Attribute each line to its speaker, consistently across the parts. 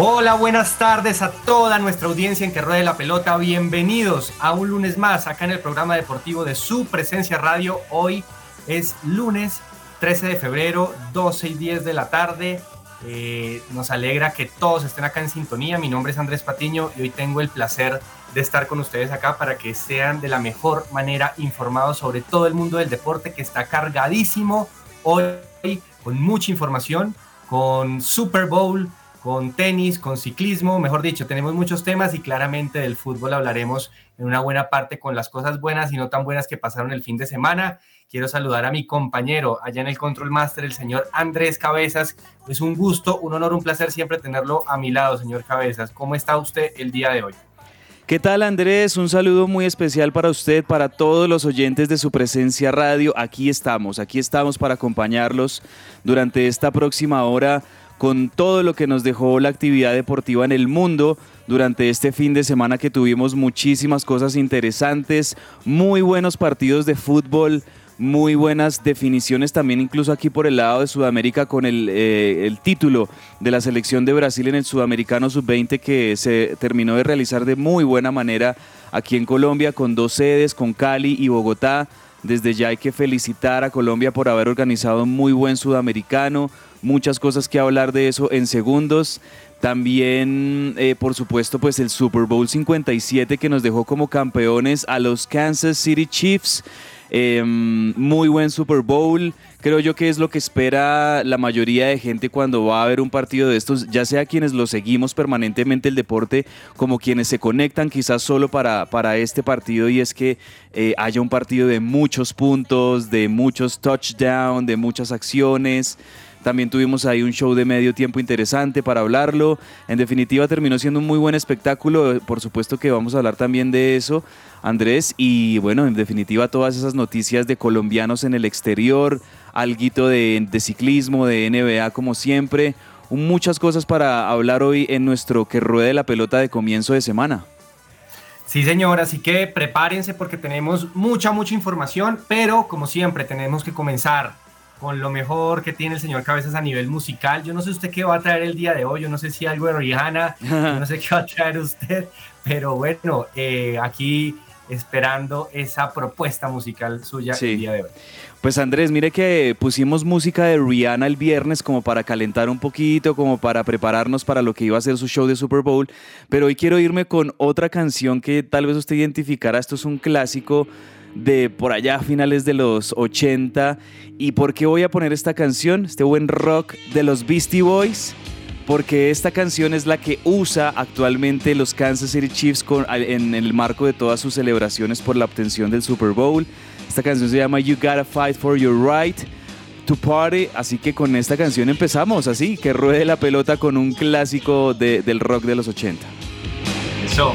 Speaker 1: Hola, buenas tardes a toda nuestra audiencia en que ruede la pelota. Bienvenidos a un lunes más acá en el programa deportivo de su presencia radio. Hoy es lunes 13 de febrero, 12 y 10 de la tarde. Eh, nos alegra que todos estén acá en sintonía. Mi nombre es Andrés Patiño y hoy tengo el placer de estar con ustedes acá para que sean de la mejor manera informados sobre todo el mundo del deporte que está cargadísimo hoy con mucha información, con Super Bowl, con tenis, con ciclismo, mejor dicho, tenemos muchos temas y claramente del fútbol hablaremos en una buena parte con las cosas buenas y no tan buenas que pasaron el fin de semana. Quiero saludar a mi compañero allá en el Control Master, el señor Andrés Cabezas. Es un gusto, un honor, un placer siempre tenerlo a mi lado, señor Cabezas. ¿Cómo está usted el día de hoy?
Speaker 2: ¿Qué tal Andrés? Un saludo muy especial para usted, para todos los oyentes de su presencia radio. Aquí estamos, aquí estamos para acompañarlos durante esta próxima hora con todo lo que nos dejó la actividad deportiva en el mundo durante este fin de semana que tuvimos muchísimas cosas interesantes, muy buenos partidos de fútbol, muy buenas definiciones también incluso aquí por el lado de Sudamérica con el, eh, título de la selección de Brasil en el Sudamericano Sub-20 que se terminó de realizar de muy buena manera aquí en Colombia con dos sedes, con Cali y Bogotá. Desde ya hay que felicitar a Colombia por haber organizado un muy buen sudamericano, muchas cosas que hablar de eso en segundos. También, eh, por supuesto, pues el Super Bowl 57 que nos dejó como campeones a los Kansas City Chiefs. Eh, muy buen Super Bowl. Creo yo que es lo que espera la mayoría de gente cuando va a haber un partido de estos, ya sea quienes lo seguimos permanentemente el deporte, como quienes se conectan quizás solo para, para este partido y es que eh, haya un partido de muchos puntos, de muchos touchdowns, de muchas acciones. También tuvimos ahí un show de medio tiempo interesante para hablarlo. En definitiva, terminó siendo un muy buen espectáculo. Por supuesto que vamos a hablar también de eso, Andrés. Y bueno, en definitiva, todas esas noticias de colombianos en el exterior, alguito de, de ciclismo, de NBA como siempre. Muchas cosas para hablar hoy en nuestro Que Ruede la Pelota de comienzo de semana.
Speaker 1: Sí, señor, así que prepárense porque tenemos mucha, mucha información, pero como siempre tenemos que comenzar con lo mejor que tiene el señor Cabezas a nivel musical. Yo no sé usted qué va a traer el día de hoy, yo no sé si algo de Rihanna, yo no sé qué va a traer usted, pero bueno, eh, aquí esperando esa propuesta musical suya
Speaker 2: Sí.
Speaker 1: el día de hoy.
Speaker 2: Pues Andrés, mire que pusimos música de Rihanna el viernes como para calentar un poquito, como para prepararnos para lo que iba a ser su show de Super Bowl, pero hoy quiero irme con otra canción que tal vez usted identificará, esto es un clásico de por allá finales de los 80. ¿Y por qué voy a poner esta canción? Este buen rock de los Beastie Boys. porque esta canción es la que usa actualmente los Kansas City Chiefs en, el marco de todas sus celebraciones por la obtención del Super Bowl. Esta canción se llama You Gotta Fight for Your Right to Party, así que con esta canción empezamos, así que ruede la pelota con un clásico del rock de los 80.
Speaker 1: Eso.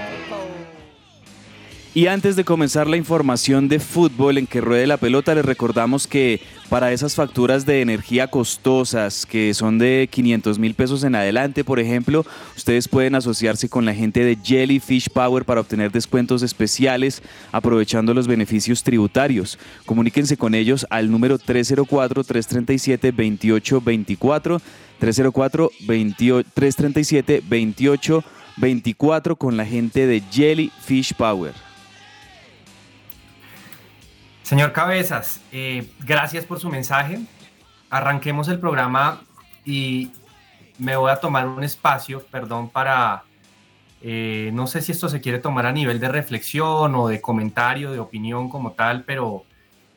Speaker 2: Y antes de comenzar la información de fútbol en que ruede la pelota, les recordamos que para esas facturas de energía costosas, que son de 500 mil pesos en adelante, por ejemplo, ustedes pueden asociarse con la gente de Jellyfish Power para obtener descuentos especiales aprovechando los beneficios tributarios. Comuníquense con ellos al número 304-337-2824, 337-2824 con la gente de Jellyfish Power.
Speaker 1: Señor Cabezas, eh, gracias por su mensaje. Arranquemos el programa y me voy a tomar un espacio, perdón, para, eh, no sé si esto se quiere tomar a nivel de reflexión o de comentario, de opinión como tal, pero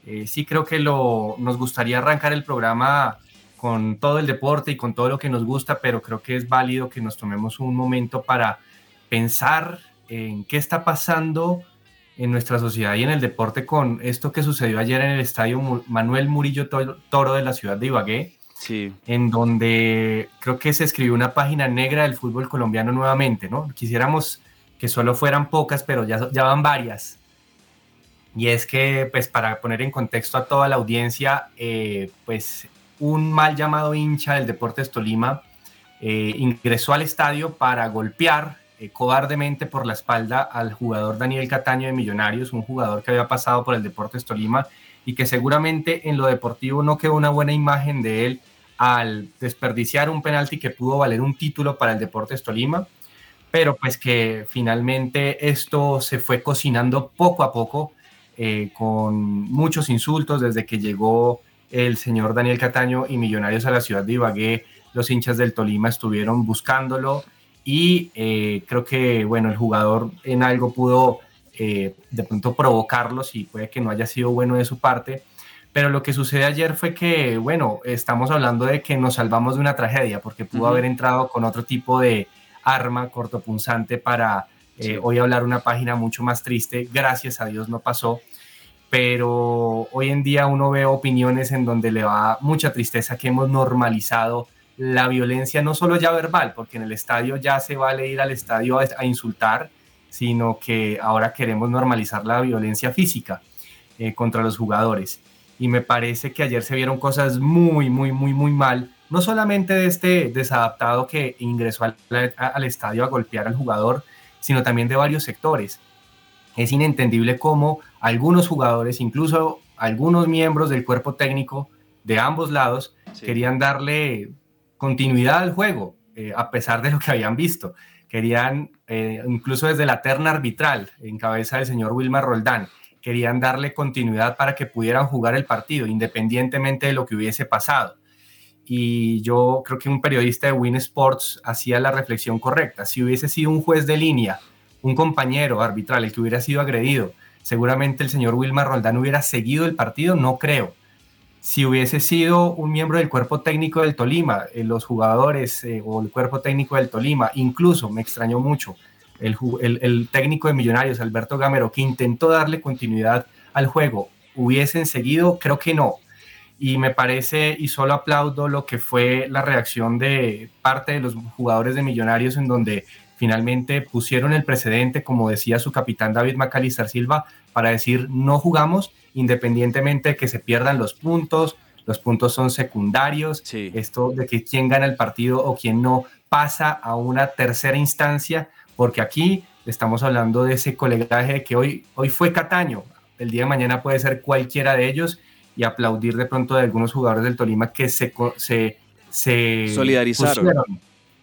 Speaker 1: eh, sí creo que lo, nos gustaría arrancar el programa con todo el deporte y con todo lo que nos gusta, pero creo que es válido que nos tomemos un momento para pensar en qué está pasando en nuestra sociedad y en el deporte con esto que sucedió ayer en el estadio Manuel Murillo Toro de la ciudad de Ibagué,
Speaker 2: sí.
Speaker 1: en donde creo que se escribió una página negra del fútbol colombiano nuevamente, ¿no? Quisiéramos que solo fueran pocas, pero ya, ya van varias. Y es que, pues, para poner en contexto a toda la audiencia, eh, pues, un mal llamado hincha del Deportes Tolima eh, ingresó al estadio para golpear eh, cobardemente por la espalda al jugador Daniel Cataño de Millonarios, un jugador que había pasado por el Deportes Tolima y que seguramente en lo deportivo no quedó una buena imagen de él al desperdiciar un penalti que pudo valer un título para el Deportes Tolima, pero pues que finalmente esto se fue cocinando poco a poco eh, con muchos insultos desde que llegó el señor Daniel Cataño y Millonarios a la ciudad de Ibagué, los hinchas del Tolima estuvieron buscándolo, y eh, creo que, bueno, el jugador en algo pudo eh, de pronto provocarlos y puede que no haya sido bueno de su parte. Pero lo que sucede ayer fue que, bueno, estamos hablando de que nos salvamos de una tragedia porque pudo haber entrado con otro tipo de arma cortopunzante para eh, hoy hablar una página mucho más triste. Gracias a Dios no pasó. Pero hoy en día uno ve opiniones en donde le va mucha tristeza que hemos normalizado la violencia no solo ya verbal, porque en el estadio ya se vale ir al estadio a, insultar, sino que ahora queremos normalizar la violencia física eh, contra los jugadores. Y me parece que ayer se vieron cosas muy, muy, muy, muy mal, no solamente de este desadaptado que ingresó al, al estadio a golpear al jugador, sino también de varios sectores. Es inentendible cómo algunos jugadores, incluso algunos miembros del cuerpo técnico de ambos lados, querían darle continuidad al juego, eh, a pesar de lo que habían visto. Querían, eh, incluso desde la terna arbitral, en cabeza del señor Wilmar Roldán, querían darle continuidad para que pudieran jugar el partido, independientemente de lo que hubiese pasado. Y yo creo que un periodista de Win Sports hacía la reflexión correcta. Si hubiese sido un juez de línea, un compañero arbitral, el que hubiera sido agredido, seguramente el señor Wilmar Roldán hubiera seguido el partido, no creo si hubiese sido un miembro del cuerpo técnico del Tolima, eh, los jugadores eh, o el cuerpo técnico del Tolima, incluso me extrañó mucho el, técnico de Millonarios, Alberto Gamero, que intentó darle continuidad al juego, hubiesen seguido, creo que no. y me parece y solo aplaudo lo que fue la reacción de parte de los jugadores de Millonarios en donde finalmente pusieron el precedente, como decía su capitán David Macalister Silva, para decir no jugamos independientemente de que se pierdan los puntos, los puntos son secundarios, esto de que quién gana el partido o quién no pasa a una tercera instancia, porque aquí estamos hablando de ese colegaje que hoy, hoy fue Cataño, el día de mañana puede ser cualquiera de ellos y aplaudir de pronto de algunos jugadores del Tolima que se, se, se
Speaker 2: solidarizaron.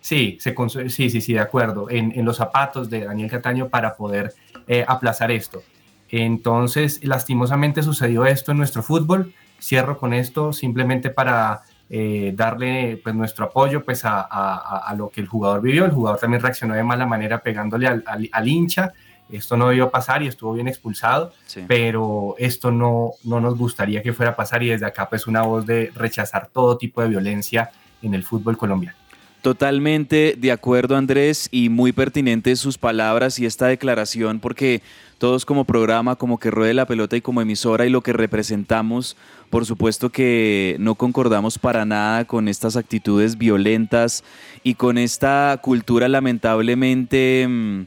Speaker 1: Sí, se, sí, sí, sí, de acuerdo, en, en, los zapatos de Daniel Cataño para poder eh, aplazar esto. Entonces, lastimosamente sucedió esto en nuestro fútbol. Cierro con esto simplemente para eh, darle pues, nuestro apoyo pues, a, a, lo que el jugador vivió. El jugador también reaccionó de mala manera pegándole al, al, hincha. Esto no debió pasar y estuvo bien expulsado, pero esto no, no nos gustaría que fuera a pasar y desde acá pues una voz de rechazar todo tipo de violencia en el fútbol colombiano.
Speaker 2: Totalmente de acuerdo, Andrés, y muy pertinentes sus palabras y esta declaración, porque todos como programa, como que ruede la pelota y como emisora y lo que representamos, por supuesto que no concordamos para nada con estas actitudes violentas y con esta cultura lamentablemente mm,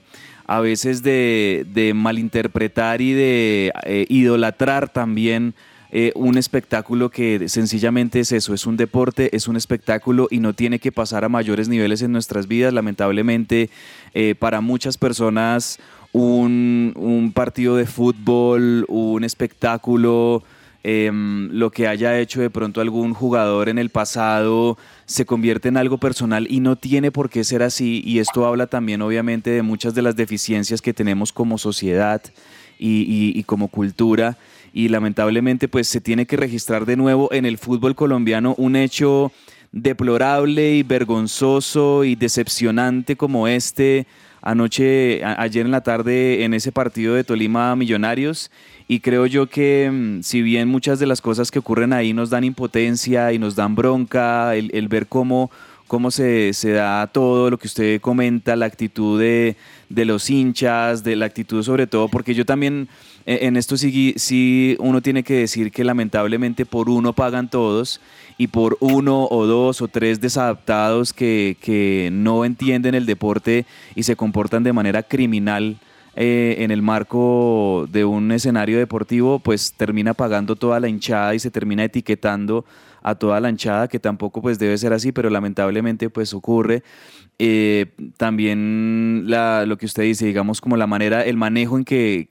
Speaker 2: a veces de, malinterpretar y de eh, idolatrar también eh, un espectáculo que sencillamente es eso, es un deporte, es un espectáculo y no tiene que pasar a mayores niveles en nuestras vidas. Lamentablemente, eh, para muchas personas, un, partido de fútbol, un espectáculo, em, lo que haya hecho de pronto algún jugador en el pasado se convierte en algo personal y no tiene por qué ser así. Y esto habla también obviamente de muchas de las deficiencias que tenemos como sociedad y como cultura y lamentablemente pues se tiene que registrar de nuevo en el fútbol colombiano un hecho deplorable y vergonzoso y decepcionante como este anoche, ayer en la tarde en ese partido de Tolima Millonarios. Y creo yo que mm, si bien muchas de las cosas que ocurren ahí nos dan impotencia y nos dan bronca, el, ver cómo, cómo se, se, da todo lo que usted comenta, la actitud de, de los hinchas, de la actitud sobre todo, porque yo también e, en esto sí, sí uno tiene que decir que lamentablemente por uno pagan todos y por uno o dos o tres desadaptados que, que no entienden el deporte y se comportan de manera criminal eh, en el marco de un escenario deportivo, pues termina pagando toda la hinchada y se termina etiquetando a toda la hinchada, que tampoco pues debe ser así, pero lamentablemente pues ocurre. Eh, también lo que usted dice, digamos, como la manera, el manejo en que,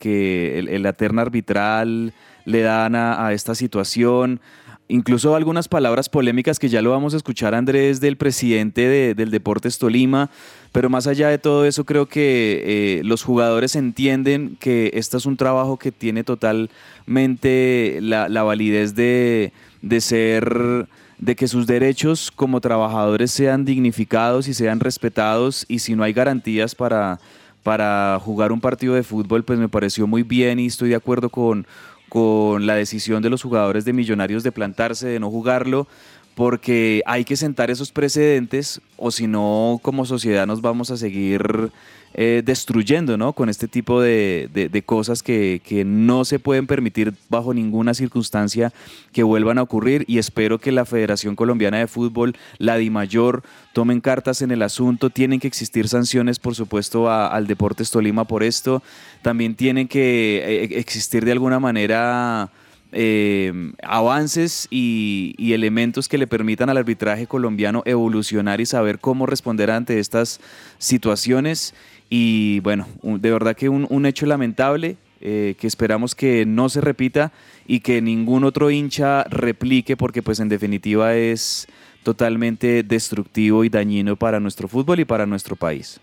Speaker 2: el, la terna arbitral le dan a, esta situación. Incluso algunas palabras polémicas que ya lo vamos a escuchar, Andrés, del presidente del Deportes Tolima. Pero más allá de todo eso, creo que eh, los jugadores entienden que este es un trabajo que tiene totalmente la validez de, de ser de que sus derechos como trabajadores sean dignificados y sean respetados y si no hay garantías para, para jugar un partido de fútbol, pues me pareció muy bien y estoy de acuerdo con, con la decisión de los jugadores de Millonarios de plantarse, de no jugarlo, porque hay que sentar esos precedentes o si no, como sociedad nos vamos a seguir eh, destruyendo, ¿no? Con este tipo de, cosas que, no se pueden permitir bajo ninguna circunstancia que vuelvan a ocurrir y espero que la Federación Colombiana de Fútbol, la DIMAYOR, tomen cartas en el asunto. Tienen que existir sanciones, por supuesto, al Deportes Tolima por esto. También tienen que eh, existir de alguna manera... Eh, avances y, elementos que le permitan al arbitraje colombiano evolucionar y saber cómo responder ante estas situaciones. Y bueno, de verdad que un, hecho lamentable eh, que esperamos que no se repita y que ningún otro hincha replique porque pues en definitiva es totalmente destructivo y dañino para nuestro fútbol y para nuestro país.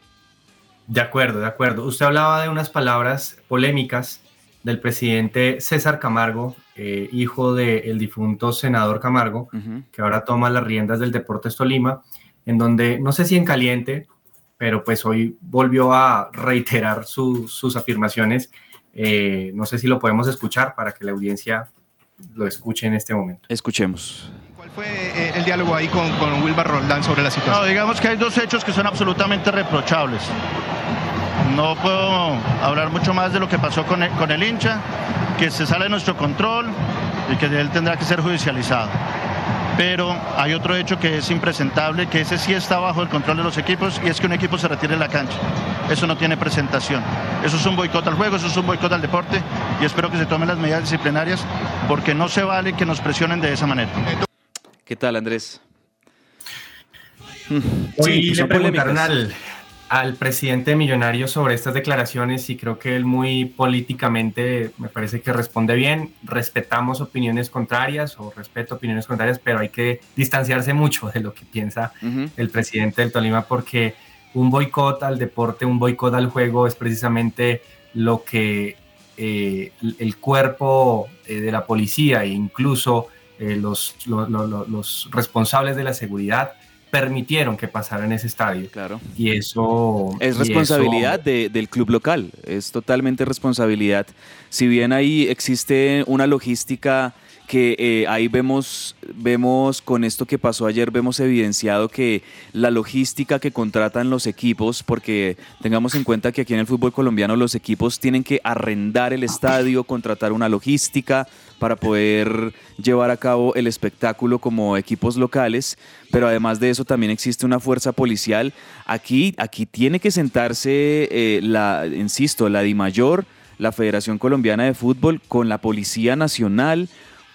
Speaker 1: De acuerdo, de acuerdo. Usted hablaba de unas palabras polémicas del presidente César Camargo, eh, hijo del difunto senador Camargo, que ahora toma las riendas del Deportes Tolima, en donde no sé si en caliente pero pues hoy volvió a reiterar sus afirmaciones. Eh, no sé si lo podemos escuchar para que la audiencia lo escuche en este momento.
Speaker 2: Escuchemos.
Speaker 3: ¿Cuál fue eh, el diálogo ahí con, con Wilbar Roldán sobre la situación?
Speaker 4: No, digamos que hay dos hechos que son absolutamente reprochables. No puedo hablar mucho más de lo que pasó con el, con el hincha, que se sale de nuestro control. y que él tendrá que ser judicializado. Pero hay otro hecho que es impresentable, que ese sí está bajo el control de los equipos y es que un equipo se retire de la cancha. Eso no tiene presentación. Eso es un boicot al juego, eso es un boicot al deporte y espero que se tomen las medidas disciplinarias porque no se vale que nos presionen de esa manera.
Speaker 2: ¿Qué tal, Andrés?
Speaker 1: Hoy
Speaker 2: pues
Speaker 1: le preguntaron al, al presidente de Millonarios sobre estas declaraciones y creo que él muy políticamente me parece que responde bien. Respetamos opiniones contrarias o respeto opiniones contrarias, pero hay que distanciarse mucho de lo que piensa el presidente del Tolima porque un boicot al deporte, un boicot al juego es precisamente lo que eh, el cuerpo eh, de la policía e incluso eh, los, lo- lo- lo- los responsables de la seguridad permitieron que pasara en ese estadio.
Speaker 2: Claro.
Speaker 1: Y eso...
Speaker 2: Es responsabilidad
Speaker 1: eso-
Speaker 2: de- del club local, es totalmente responsabilidad. Si bien ahí existe una logística que eh, ahí vemos, vemos con esto que pasó ayer, vemos evidenciado que la logística que contratan los equipos, porque tengamos en cuenta que aquí en el fútbol colombiano los equipos tienen que arrendar el estadio, contratar una logística para poder llevar a cabo el espectáculo como equipos locales, pero además de eso también existe una fuerza policial. Aquí, aquí tiene que sentarse, eh, la, insisto, la DIMAYOR, la Federación Colombiana de Fútbol, con la Policía Nacional,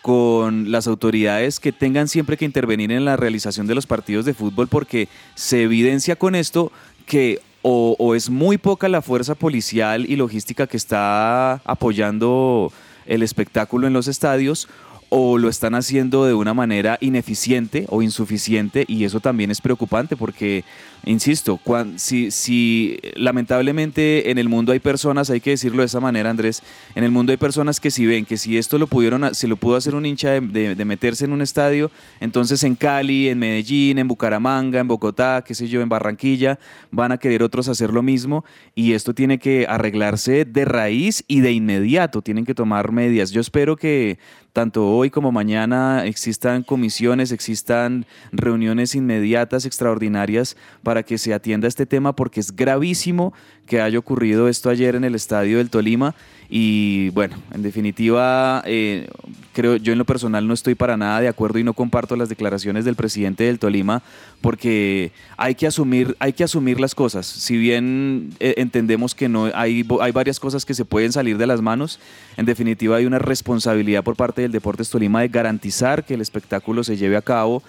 Speaker 2: con las autoridades que tengan siempre que intervenir en la realización de los partidos de fútbol, porque se evidencia con esto que o, es muy poca la fuerza policial y logística que está apoyando el espectáculo en los estadios, o lo están haciendo de una manera ineficiente o insuficiente y eso también es preocupante porque, insisto, cuan- si, si lamentablemente en el mundo hay personas, hay que decirlo de esa manera Andrés, en el mundo hay personas que si ven que si esto lo pudieron, se lo pudo hacer un hincha de, de- de meterse en un estadio, entonces en Cali, en Medellín, en Bucaramanga, en Bogotá, qué sé yo, en Barranquilla, van a querer otros hacer lo mismo y esto tiene que arreglarse de raíz y de inmediato, tienen que tomar medidas. Yo espero que tanto hoy como mañana existan comisiones, existan reuniones inmediatas, extraordinarias, para que se atienda este tema, porque es gravísimo que haya ocurrido esto ayer en el estadio del Tolima. Y bueno, en definitiva, eh, creo yo en lo personal no estoy para nada de acuerdo y no comparto las declaraciones del presidente del Tolima, porque hay que asumir, hay que asumir las cosas. Si bien eh, entendemos que no hay, hay varias cosas que se pueden salir de las manos, en definitiva hay una responsabilidad por parte del Deportes Tolima de garantizar que el espectáculo se lleve a cabo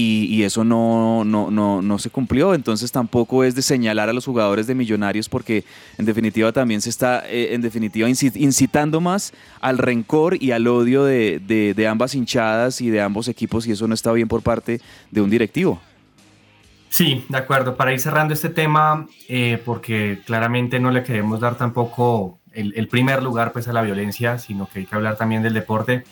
Speaker 2: y, eso no, no, no, no se cumplió. Entonces tampoco es de señalar a los jugadores de Millonarios porque en definitiva también se está eh, en definitiva inci- incitando más al rencor y al odio de, de- ambas hinchadas y de ambos equipos y eso no está bien por parte de un directivo.
Speaker 1: Sí, de acuerdo. Para ir cerrando este tema, eh, porque claramente no le queremos dar tampoco el, el primer lugar pues, a la violencia, sino que hay que hablar también del deporte.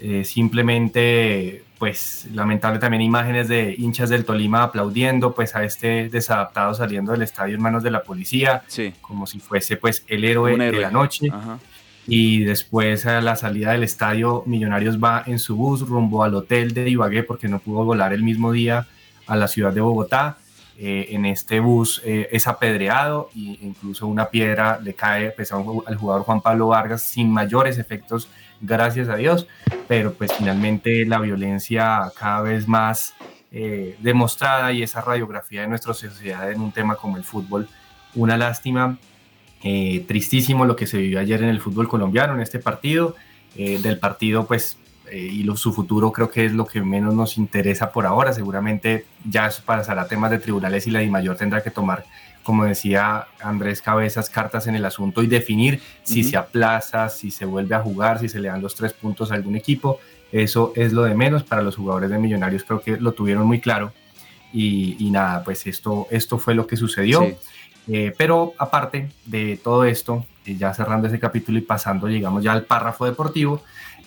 Speaker 1: Eh, simplemente, pues, lamentable también imágenes de hinchas del Tolima aplaudiendo pues a este desadaptado saliendo del estadio en manos de la policía,
Speaker 2: Sí.
Speaker 1: como si fuese pues el héroe, de la noche.
Speaker 2: Ajá.
Speaker 1: Y después a la salida del estadio, Millonarios va en su bus rumbo al hotel de Ibagué porque no pudo volar el mismo día a la ciudad de Bogotá. Eh, en este bus eh, es apedreado e incluso una piedra le cae pues, al jugador Juan Pablo Vargas sin mayores efectos, gracias a Dios. Pero pues finalmente la violencia cada vez más eh, demostrada y esa radiografía de nuestra sociedad en un tema como el fútbol, una lástima eh, tristísimo lo que se vivió ayer en el fútbol colombiano, en este partido. Eh, del partido, pues, eh, y lo- su futuro creo que es lo que menos nos interesa por ahora. Seguramente ya eso pasará temas de tribunales y la DIMAYOR tendrá que tomar, como decía Andrés Cabezas, cartas en el asunto y definir si
Speaker 2: Ujú.
Speaker 1: se aplaza, si se vuelve a jugar, si se le dan los tres puntos a algún equipo. Eso es lo de menos para los jugadores de Millonarios, creo que lo tuvieron muy claro. Y, y nada, pues esto, esto fue lo que sucedió.
Speaker 2: Sí.
Speaker 1: Eh, pero aparte de todo esto, eh, ya cerrando ese capítulo y pasando, llegamos ya al párrafo deportivo,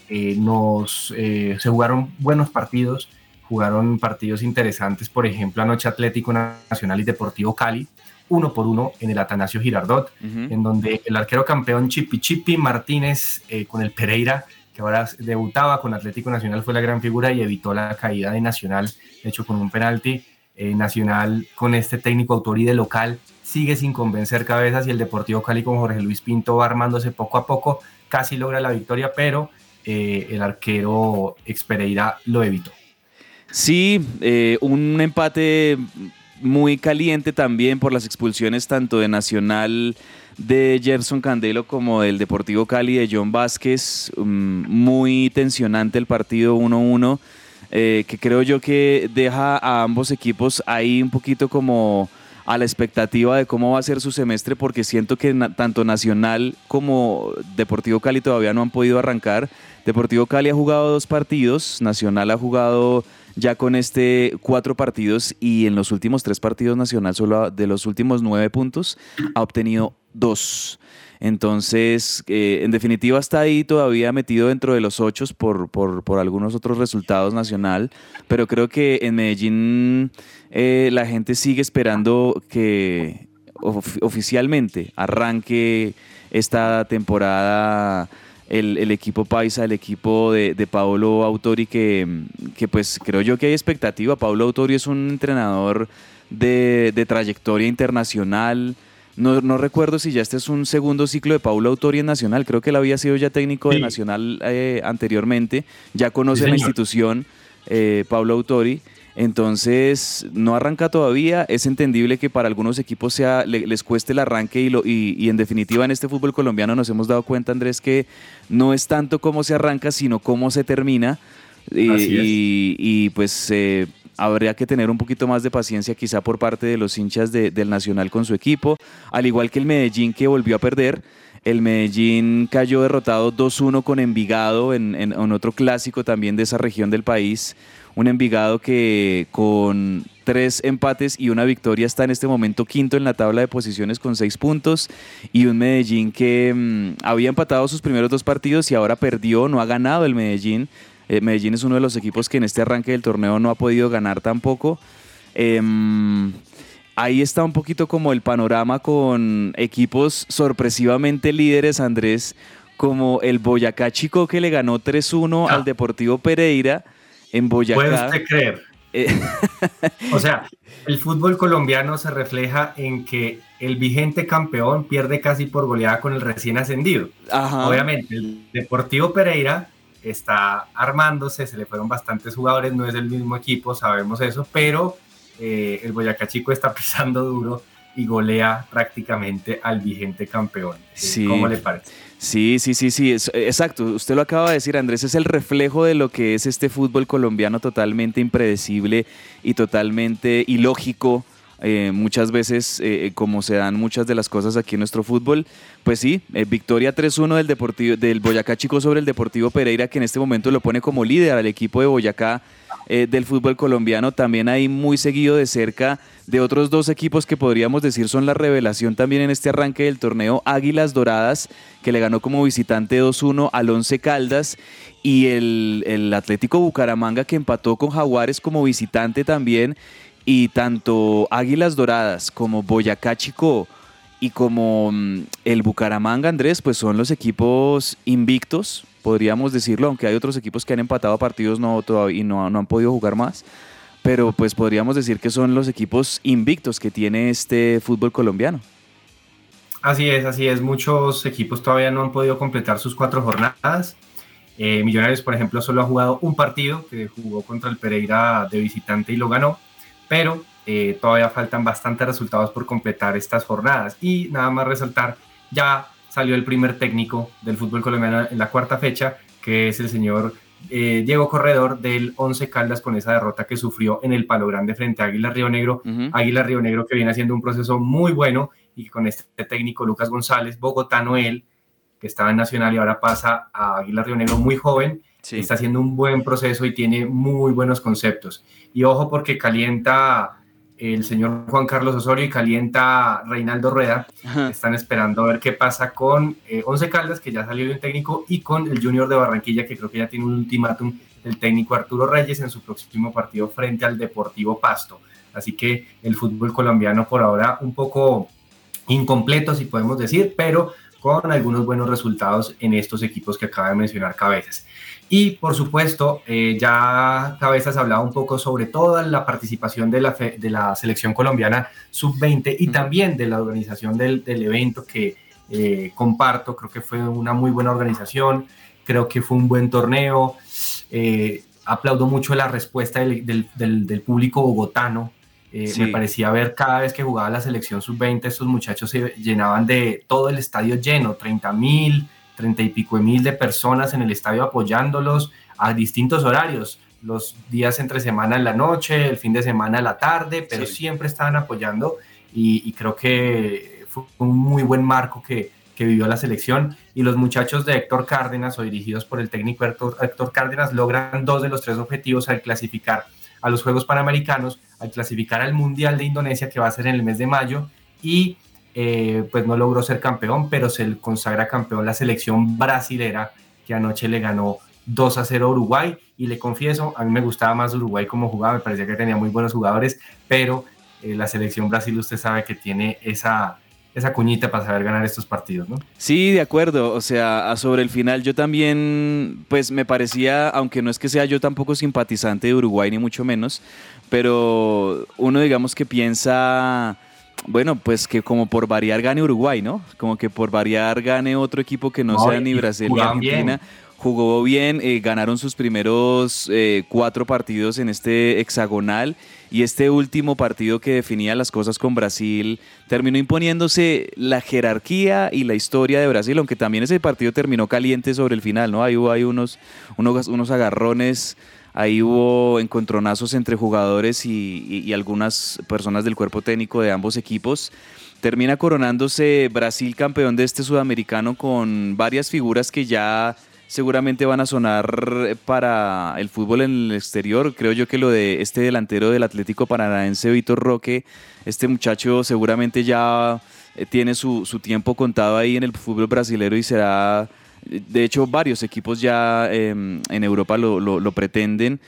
Speaker 1: eh, nos, eh, se jugaron buenos partidos, jugaron partidos interesantes, por ejemplo, anoche Atlético Nacional y Deportivo Cali, uno por uno en el Atanasio Girardot, en donde el arquero campeón Chipi Chipi Martínez eh, con el Pereira, que ahora debutaba con Atlético Nacional, fue la gran figura y evitó la caída de Nacional, de hecho con un penalti. Eh, Nacional con este técnico autor y de local sigue sin convencer cabezas y el Deportivo Cali con Jorge Luis Pinto va armándose poco a poco, casi logra la victoria, pero eh, el arquero Expereira lo evitó.
Speaker 2: Sí, eh, un empate muy caliente también por las expulsiones tanto de Nacional de Gerson Candelo como del Deportivo Cali de John Vázquez. Mm, muy tensionante el partido 1-1, eh, que creo yo que deja a ambos equipos ahí un poquito como a la expectativa de cómo va a ser su semestre, porque siento que tanto Nacional como Deportivo Cali todavía no han podido arrancar. Deportivo Cali ha jugado dos partidos, Nacional ha jugado ya con este cuatro partidos y en los últimos tres partidos Nacional, solo de los últimos nueve puntos, ha obtenido dos. Entonces, eh, en definitiva, está ahí todavía metido dentro de los ocho por, por, algunos otros resultados nacional, pero creo que en Medellín eh, la gente sigue esperando que oficialmente arranque esta temporada el, equipo paisa, el equipo de, de Paolo Autori, que, que, pues creo yo que hay expectativa. Paolo Autori es un entrenador de, de trayectoria internacional. No, no, recuerdo si ya este es un segundo ciclo de Paulo Autori en Nacional. Creo que él había sido ya técnico de Nacional eh, anteriormente. Ya conoce la institución, eh, Paulo Autori. Entonces, no arranca todavía. Es entendible que para algunos equipos sea, les cueste el arranque y, lo, y, en definitiva en este fútbol colombiano nos hemos dado cuenta, Andrés, que no es tanto cómo se arranca, sino cómo se termina. Y, y, pues eh, habría que tener un poquito más de paciencia quizá por parte de los hinchas del Nacional con su equipo, al igual que el Medellín que volvió a perder. El Medellín cayó derrotado 2-1 con Envigado en, en, en, otro clásico también de esa región del país un Envigado que con tres empates y una victoria está en este momento quinto en la tabla de posiciones con seis puntos y un Medellín que mm, había empatado sus primeros dos partidos y ahora perdió, no ha ganado el Medellín. Eh, Medellín es uno de los equipos que en este arranque del torneo no ha podido ganar tampoco. Em, ahí está un poquito como el panorama con equipos sorpresivamente líderes, Andrés, como el Boyacá Chico que le ganó 3-1 al ah. Deportivo Pereira en Boyacá.
Speaker 1: ¿Puede usted creer? Eh, o sea, el fútbol colombiano se refleja en que el vigente campeón pierde casi por goleada con el recién ascendido. Obviamente, el Deportivo Pereira está armándose, se le fueron bastantes jugadores, no es el mismo equipo, sabemos eso, pero eh, el Boyacá Chico está pisando duro y golea prácticamente al vigente campeón. ¿Cómo le parece?
Speaker 2: Sí, sí, sí, sí, exacto. Usted lo acaba de decir, Andrés, es el reflejo de lo que es este fútbol colombiano totalmente impredecible y totalmente ilógico. Eh, muchas veces, eh, como se dan muchas de las cosas aquí en nuestro fútbol, pues sí, eh, victoria 3-1 del, Deportivo, del Boyacá Chico sobre el Deportivo Pereira, que en este momento lo pone como líder al equipo de Boyacá del fútbol colombiano. También hay muy seguido de cerca de otros dos equipos que podríamos decir son la revelación también en este arranque del torneo, Águilas Doradas, que le ganó como visitante 2-1 al Once Caldas, y el, Atlético Bucaramanga que empató con Jaguares como visitante también, y tanto Águilas Doradas como Boyacá Chico y como mm, el Bucaramanga, Andrés, pues son los equipos invictos, podríamos decirlo, aunque hay otros equipos que han empatado partidos no, todavía, y no, no han podido jugar más pero pues podríamos decir que son los equipos invictos que tiene este fútbol colombiano.
Speaker 1: Así es, así es. Muchos equipos todavía no han podido completar sus cuatro jornadas. Eh, Millonarios, por ejemplo, solo ha jugado un partido que jugó contra el Pereira de visitante y lo ganó, pero eh, todavía faltan bastantes resultados por completar estas jornadas. Y nada más resaltar, ya salió el primer técnico del fútbol colombiano en la cuarta fecha, que es el señor eh, Diego Corredor del Once Caldas con esa derrota que sufrió en el Palo Grande frente a Águila Río Negro. Águila Río Negro que viene haciendo un proceso muy bueno y con este técnico Lucas González, bogotano él, que estaba en Nacional y ahora pasa a Águila Río Negro muy joven, está haciendo un buen proceso y tiene muy buenos conceptos. Y ojo porque calienta el señor Juan Carlos Osorio y calienta Reinaldo Rueda. Están esperando a ver qué pasa con eh, Once Caldas, que ya salió de un técnico, y con el Junior de Barranquilla, que creo que ya tiene un ultimátum del técnico Arturo Reyes en su próximo partido frente al Deportivo Pasto. Así que el fútbol colombiano por ahora un poco incompleto, si podemos decir, pero con algunos buenos resultados en estos equipos que acaba de mencionar Cabezas. Y por supuesto, eh, ya Cabezas hablaba un poco sobre toda la participación de la, de la selección colombiana sub-20 y también de la organización del, del evento que eh, comparto, creo que fue una muy buena organización. creo que fue un buen torneo. Eh, aplaudo mucho la respuesta del, público bogotano. Eh, me parecía ver cada vez que jugaba la selección sub-20, estos muchachos se llenaban de todo el estadio lleno, 30 mil, 30 y pico de mil de personas en el estadio apoyándolos a distintos horarios, los días entre semana en la noche, el fin de semana en la tarde, pero siempre estaban apoyando y, creo que fue un muy buen marco que, que vivió la selección. Y los muchachos de Héctor Cárdenas o dirigidos por el técnico Héctor, Cárdenas logran dos de los tres objetivos al clasificar a los Juegos Panamericanos, al clasificar al Mundial de Indonesia que va a ser en el mes de mayo y eh, pues no logró ser campeón, pero se consagra campeón la selección brasilera que anoche le ganó 2 a 0 a Uruguay. Y le confieso, a mí me gustaba más Uruguay como jugaba, me parecía que tenía muy buenos jugadores, pero eh, la selección Brasil usted sabe que tiene esa esa cuñita para saber ganar estos partidos, ¿no?
Speaker 2: Sí, de acuerdo. O sea, sobre el final yo también, pues me parecía, aunque no es que sea yo tampoco simpatizante de Uruguay, ni mucho menos, pero uno digamos que piensa, bueno, pues que como por variar gane Uruguay, ¿no? Como que por variar gane otro equipo que no, sea ni Brasil ni Argentina jugó bien, eh, ganaron sus primeros eh, cuatro partidos en este hexagonal y este último partido que definía las cosas con Brasil terminó imponiéndose la jerarquía y la historia de Brasil, aunque también ese partido terminó caliente sobre el final, ¿no? Ahí hubo hay unos, unos, unos agarrones, ahí hubo encontronazos entre jugadores y, y algunas personas del cuerpo técnico de ambos equipos termina coronándose Brasil campeón de este sudamericano con varias figuras que ya seguramente van a sonar para el fútbol en el exterior. Creo yo que lo de este delantero del Atlético Paranaense, Víctor Roque, este muchacho seguramente ya eh, tiene su, tiempo contado ahí en el fútbol brasilero y será, de hecho varios equipos ya em, en Europa lo, lo pretenden.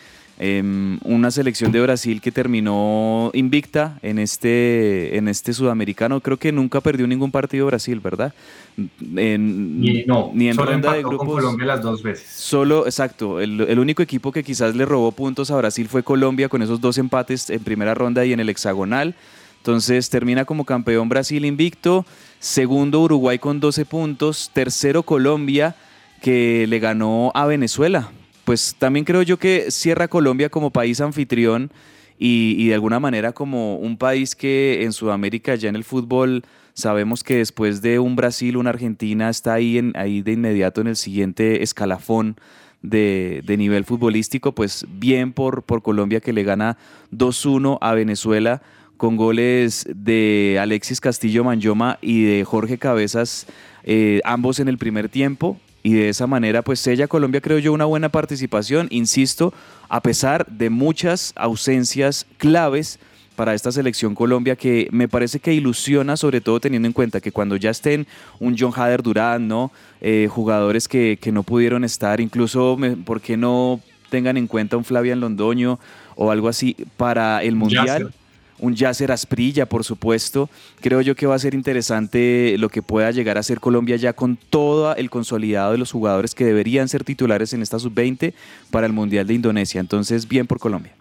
Speaker 2: Em, una selección de Brasil que terminó invicta en este, en este sudamericano. Creo que nunca perdió ningún partido Brasil, ¿verdad?
Speaker 1: ni, no, ni en ronda de grupos. Con Colombia las dos veces.
Speaker 2: Solo, exacto. El, el, único equipo que quizás le robó puntos a Brasil fue Colombia con esos dos empates en primera ronda y en el hexagonal. Entonces termina como campeón Brasil invicto, segundo Uruguay con 12 puntos, tercero Colombia que le ganó a Venezuela pues también creo yo que cierra Colombia como país anfitrión y, de alguna manera como un país que en Sudamérica ya en el fútbol sabemos que después de un Brasil, una Argentina está ahí, en, ahí de inmediato en el siguiente escalafón de, nivel futbolístico, pues bien por, por Colombia que le gana 2-1 a Venezuela con goles de Alexis Castillo Manyoma y de Jorge Cabezas, eh, ambos en el primer tiempo y de esa manera pues sella Colombia creo yo una buena participación, insisto, a pesar de muchas ausencias claves para esta selección Colombia que me parece que ilusiona, sobre todo teniendo en cuenta que cuando ya estén un John Hader Durán, ¿no? Eh, jugadores que, que, no pudieron estar, incluso, ¿por qué no tengan en cuenta un Flavian Londoño o algo así para el Mundial? Un Yasser Asprilla, por supuesto. Creo yo que va a ser interesante lo que pueda llegar a ser Colombia ya con todo el consolidado de los jugadores que deberían ser titulares en esta sub-20 para el Mundial de Indonesia. Entonces, bien por Colombia.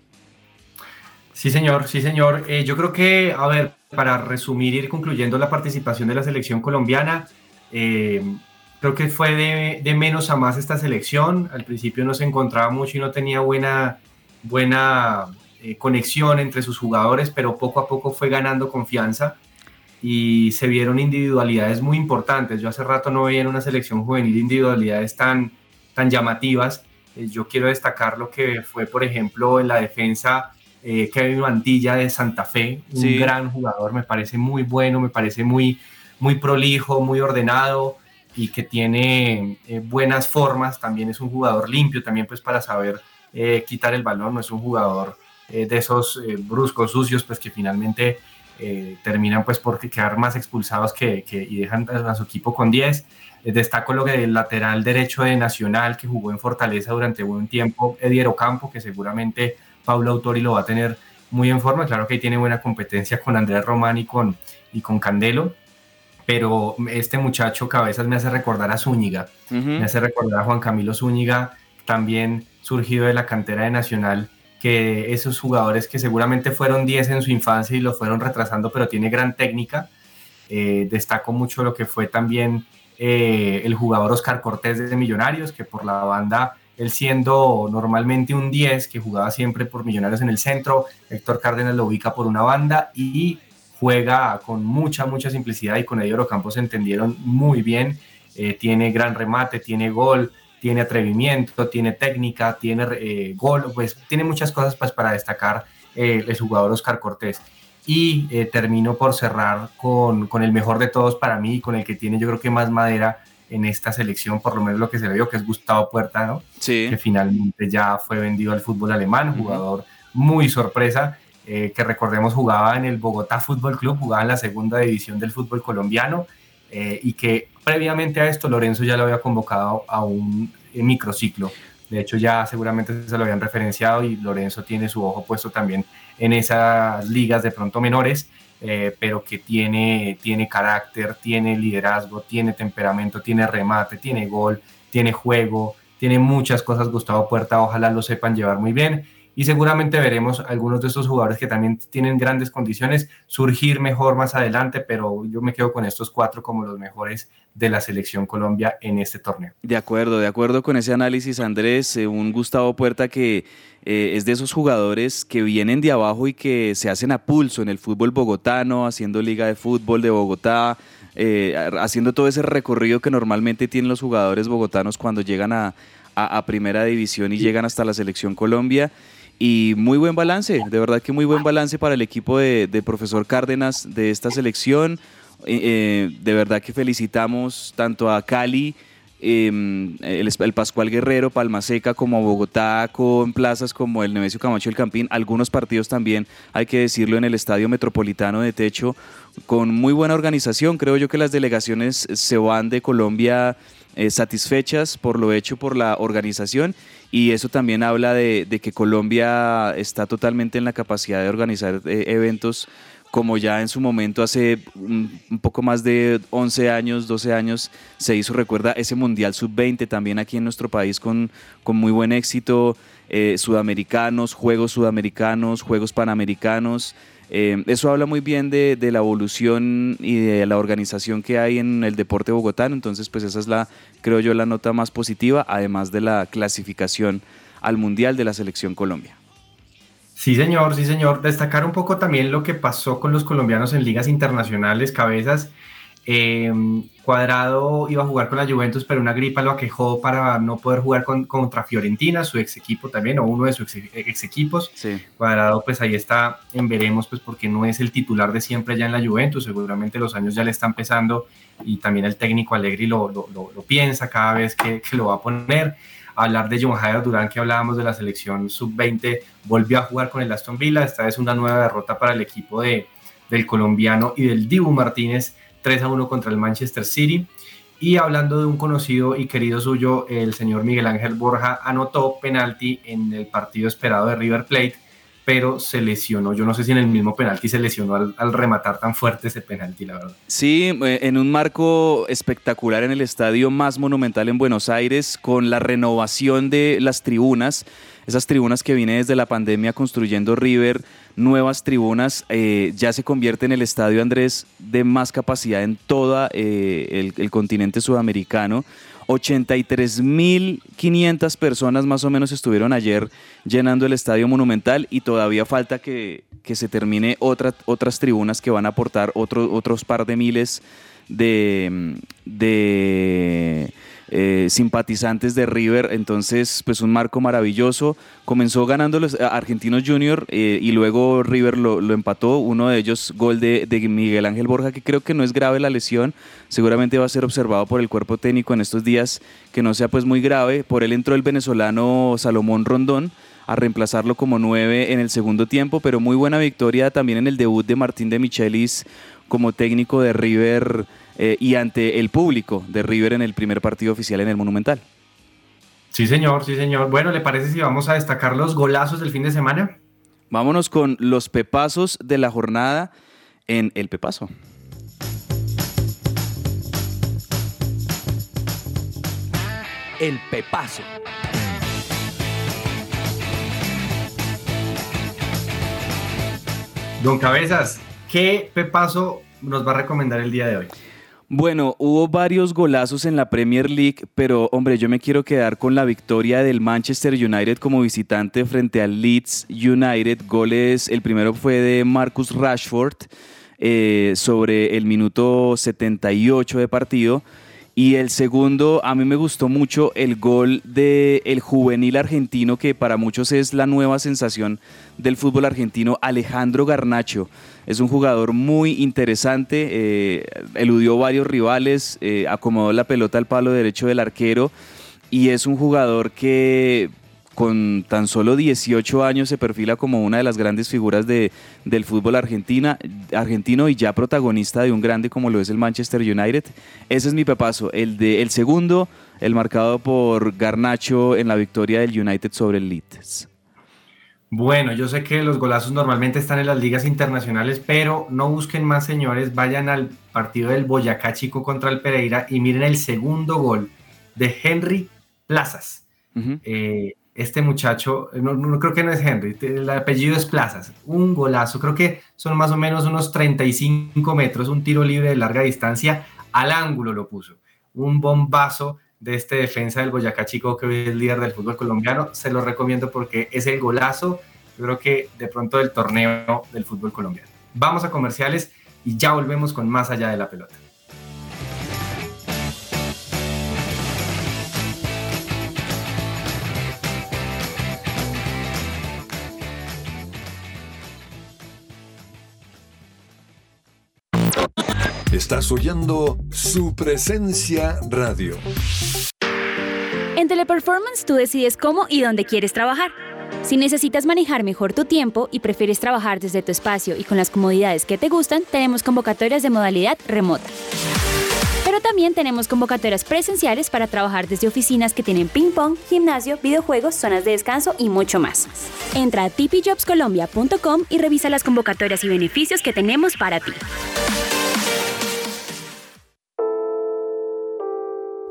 Speaker 1: Sí, señor, sí, señor. Eh, yo creo que, a ver, para resumir y ir concluyendo la participación de la selección colombiana, eh, creo que fue de, de, menos a más esta selección. Al principio no se encontraba mucho y no tenía buena, buena eh, conexión entre sus jugadores, pero poco a poco fue ganando confianza y se vieron individualidades muy importantes. Yo hace rato no veía en una selección juvenil individualidades tan, tan llamativas. Eh, yo quiero destacar lo que fue, por ejemplo, en la defensa eh, Kevin Mantilla de Santa Fe, un gran jugador, me parece muy bueno, me parece muy, muy prolijo, muy ordenado y que tiene buenas formas. También es un jugador limpio, también pues para saber quitar el balón, no es un jugador eh, de esos eh, bruscos sucios, pues que finalmente eh, terminan pues por quedar más expulsados que, y dejan a su equipo con 10. destaco lo del lateral derecho de Nacional que jugó en Fortaleza durante buen tiempo, Ediero Campo, que seguramente Pablo Autori lo va a tener muy en forma. Claro que ahí tiene buena competencia con Andrés Román y con, y con Candelo, pero este muchacho Cabezas me hace recordar a Zúñiga, me hace recordar a Juan Camilo Zúñiga, también surgido de la cantera de Nacional que esos jugadores que seguramente fueron 10 en su infancia y lo fueron retrasando, pero tiene gran técnica. Eh, destaco mucho lo que fue también eh, el jugador Oscar Cortés de Millonarios, que por la banda, él siendo normalmente un 10, que jugaba siempre por Millonarios en el centro, Héctor Cárdenas lo ubica por una banda y juega con mucha, mucha simplicidad y con Eddie Campos se entendieron muy bien. Eh, tiene gran remate, tiene gol, tiene atrevimiento, tiene técnica, tiene eh, gol, pues tiene muchas cosas pues, para destacar eh, el jugador Oscar Cortés. Y termino por cerrar con, con, el mejor de todos para mí, con el que tiene yo creo que más madera en esta selección, por lo menos lo que se le vio, que es Gustavo Puerta, ¿no?
Speaker 2: Sí.
Speaker 1: Que finalmente ya fue vendido al fútbol alemán, jugador muy sorpresa eh, que recordemos jugaba en el Bogotá Fútbol Club, jugaba en la segunda división del fútbol colombiano eh, y que previamente a esto Lorenzo ya lo había convocado a un microciclo. De hecho ya seguramente se lo habían referenciado y Lorenzo tiene su ojo puesto también en esas ligas de pronto menores, eh, pero que tiene, tiene carácter, tiene liderazgo, tiene temperamento, tiene remate, tiene gol, tiene juego, tiene muchas cosas Gustavo Puerta, ojalá lo sepan llevar muy bien y seguramente veremos algunos de estos jugadores que también tienen grandes condiciones surgir mejor más adelante, pero yo me quedo con estos cuatro como los mejores de la selección Colombia en este torneo.
Speaker 2: De acuerdo, de acuerdo con ese análisis, Andrés, eh, un Gustavo Puerta que eh, es de esos jugadores que vienen de abajo y que se hacen a pulso en el fútbol bogotano, haciendo liga de fútbol de Bogotá, eh, haciendo todo ese recorrido que normalmente tienen los jugadores bogotanos cuando llegan a, a primera división y llegan hasta la selección Colombia y muy buen balance, de verdad que muy buen balance para el equipo de, profesor Cárdenas de esta selección. Eh, eh, de verdad que felicitamos tanto a Cali, em, el, Pascual Guerrero, Palma Seca, como a Bogotá, con plazas como el Nemesio Camacho el Campín, algunos partidos también, hay que decirlo, en el Estadio Metropolitano de Techo, con muy buena organización. Creo yo que las delegaciones se van de Colombia eh, satisfechas por lo hecho por la organización y eso también habla de, que Colombia está totalmente en la capacidad de organizar eh, eventos como ya en su momento hace un, poco más de 11 años, 12 años, se hizo, recuerda, ese Mundial Sub-20 también aquí en nuestro país con, con muy buen éxito, eh, sudamericanos, Juegos Sudamericanos, Juegos Panamericanos. Eh, eso habla muy bien de, la evolución y de la organización que hay en el deporte bogotano, entonces pues esa es la, creo yo, la nota más positiva, además de la clasificación al Mundial de la Selección Colombia.
Speaker 1: Sí, señor, sí, señor. Destacar un poco también lo que pasó con los colombianos en ligas internacionales, cabezas. Eh, Cuadrado iba a jugar con la Juventus, pero una gripa lo aquejó para no poder jugar contra Fiorentina, su ex equipo también, o uno de sus ex, equipos. Cuadrado, pues ahí está en veremos, pues porque no es el titular de siempre ya en la Juventus, seguramente los años ya le están pesando y también el técnico Allegri lo, lo, piensa cada vez que, que, lo va a poner. Hablar de John Jairo Durán, que hablábamos de la selección sub-20, volvió a jugar con el Aston Villa, esta es una nueva derrota para el equipo de, del colombiano y del Dibu Martínez 3 a 1 contra el Manchester City. Y hablando de un conocido y querido suyo, el señor Miguel Ángel Borja anotó penalti en el partido esperado de River Plate, pero se lesionó. Yo no sé si en el mismo penalti se lesionó al, rematar tan fuerte ese penalti, la verdad.
Speaker 2: Sí, eh, en un marco espectacular en el estadio más monumental en Buenos Aires, con la renovación de las tribunas esas tribunas que viene desde la pandemia construyendo River, nuevas tribunas, eh, ya se convierte en el estadio Andrés de más capacidad en todo eh, el, continente sudamericano. 83.500 personas más o menos estuvieron ayer llenando el estadio monumental y todavía falta que, se termine otra, otras tribunas que van a aportar otro, otros par de miles de, de eh, simpatizantes de River, entonces pues un marco maravilloso. Comenzó ganando los eh, Argentinos Junior eh, y luego River lo, empató, uno de ellos gol de, Miguel Ángel Borja, que creo que no es grave la lesión, seguramente va a ser observado por el cuerpo técnico en estos días, que no sea pues muy grave. Por él entró el venezolano Salomón Rondón a reemplazarlo como nueve en el segundo tiempo, pero muy buena victoria también en el debut de Martín de Michelis como técnico de River eh, y ante el público de River en el primer partido oficial en el Monumental.
Speaker 1: Sí, señor, sí, señor. Bueno, ¿le parece si vamos a destacar los golazos del fin de semana?
Speaker 2: Vámonos con los pepazos de la jornada en El Pepazo.
Speaker 5: El Pepazo.
Speaker 1: Don Cabezas, ¿qué pepazo nos va a recomendar el día de hoy?
Speaker 2: Bueno, hubo varios golazos en la Premier League, pero hombre, yo me quiero quedar con la victoria del Manchester United como visitante frente al Leeds United. Goles, el primero fue de Marcus Rashford eh, sobre el minuto 78 de partido. Y el segundo, a mí me gustó mucho el gol del el juvenil argentino, que para muchos es la nueva sensación del fútbol argentino, Alejandro Garnacho. Es un jugador muy interesante, eh, eludió varios rivales, eh, acomodó la pelota al palo derecho del arquero y es un jugador que con tan solo 18 años se perfila como una de las grandes figuras de, del fútbol argentina, argentino y ya protagonista de un grande como lo es el Manchester United. Ese es mi pepazo. El, de, el segundo, el marcado por Garnacho en la victoria del United sobre el Leeds.
Speaker 1: Bueno, yo sé que los golazos normalmente están en las ligas internacionales, pero no busquen más, señores. Vayan al partido del Boyacá Chico contra el Pereira y miren el segundo gol de Henry Plazas. Este muchacho, no, creo que no es Henry, el apellido es Plazas, un golazo, creo que son más o menos unos 35 metros, un tiro libre de larga distancia, al ángulo lo puso, un bombazo de este defensa del Boyacá Chico que hoy es líder del fútbol colombiano, se lo recomiendo porque es el golazo, yo creo que de pronto del torneo del fútbol colombiano. Vamos a comerciales y ya volvemos con más allá de la pelota.
Speaker 6: Estás oyendo su presencia radio.
Speaker 7: En Teleperformance tú decides cómo y dónde quieres trabajar. Si necesitas manejar mejor tu tiempo y prefieres trabajar desde tu espacio y con las comodidades que te gustan, tenemos convocatorias de modalidad remota. Pero también tenemos convocatorias presenciales para trabajar desde oficinas que tienen ping-pong, gimnasio, videojuegos, zonas de descanso y mucho más. Entra a tipijobscolombia.com y revisa las convocatorias y beneficios que tenemos para ti.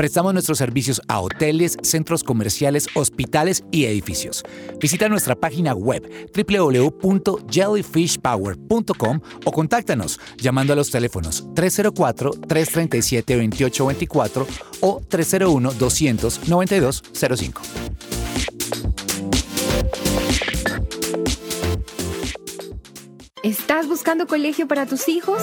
Speaker 5: Prestamos nuestros servicios a hoteles, centros comerciales, hospitales y edificios. Visita nuestra página web www.jellyfishpower.com o contáctanos llamando a los teléfonos 304-337-2824 o 301-200-9205.
Speaker 8: ¿Estás buscando colegio para tus hijos?